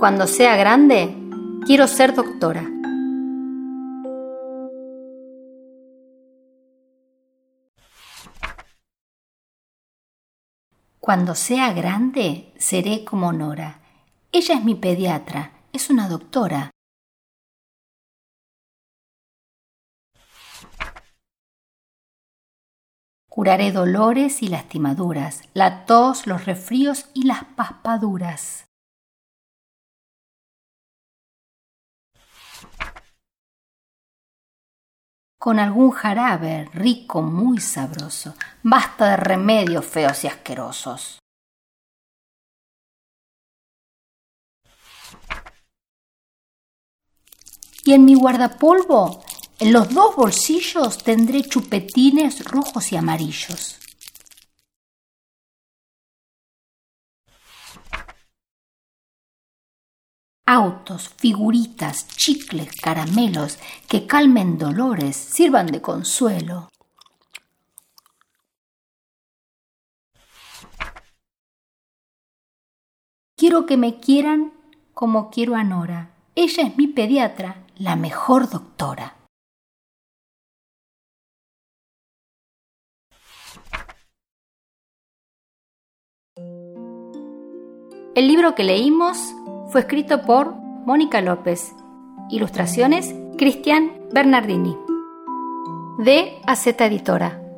Cuando sea grande, quiero ser doctora. Cuando sea grande, seré como Nora. Ella es mi pediatra, es una doctora. Curaré dolores y lastimaduras, la tos, los resfríos y las paspaduras. Con algún jarabe rico, muy sabroso, basta de remedios feos y asquerosos. Y en mi guardapolvo, en los dos bolsillos, tendré chupetines rojos y amarillos. Autos, figuritas, chicles, caramelos que calmen dolores, sirvan de consuelo. Quiero que me quieran como quiero a Nora. Ella es mi pediatra, la mejor doctora. El libro que leímos fue escrito por Mónica López. Ilustraciones Cristian Bernardini. De AZ Editora.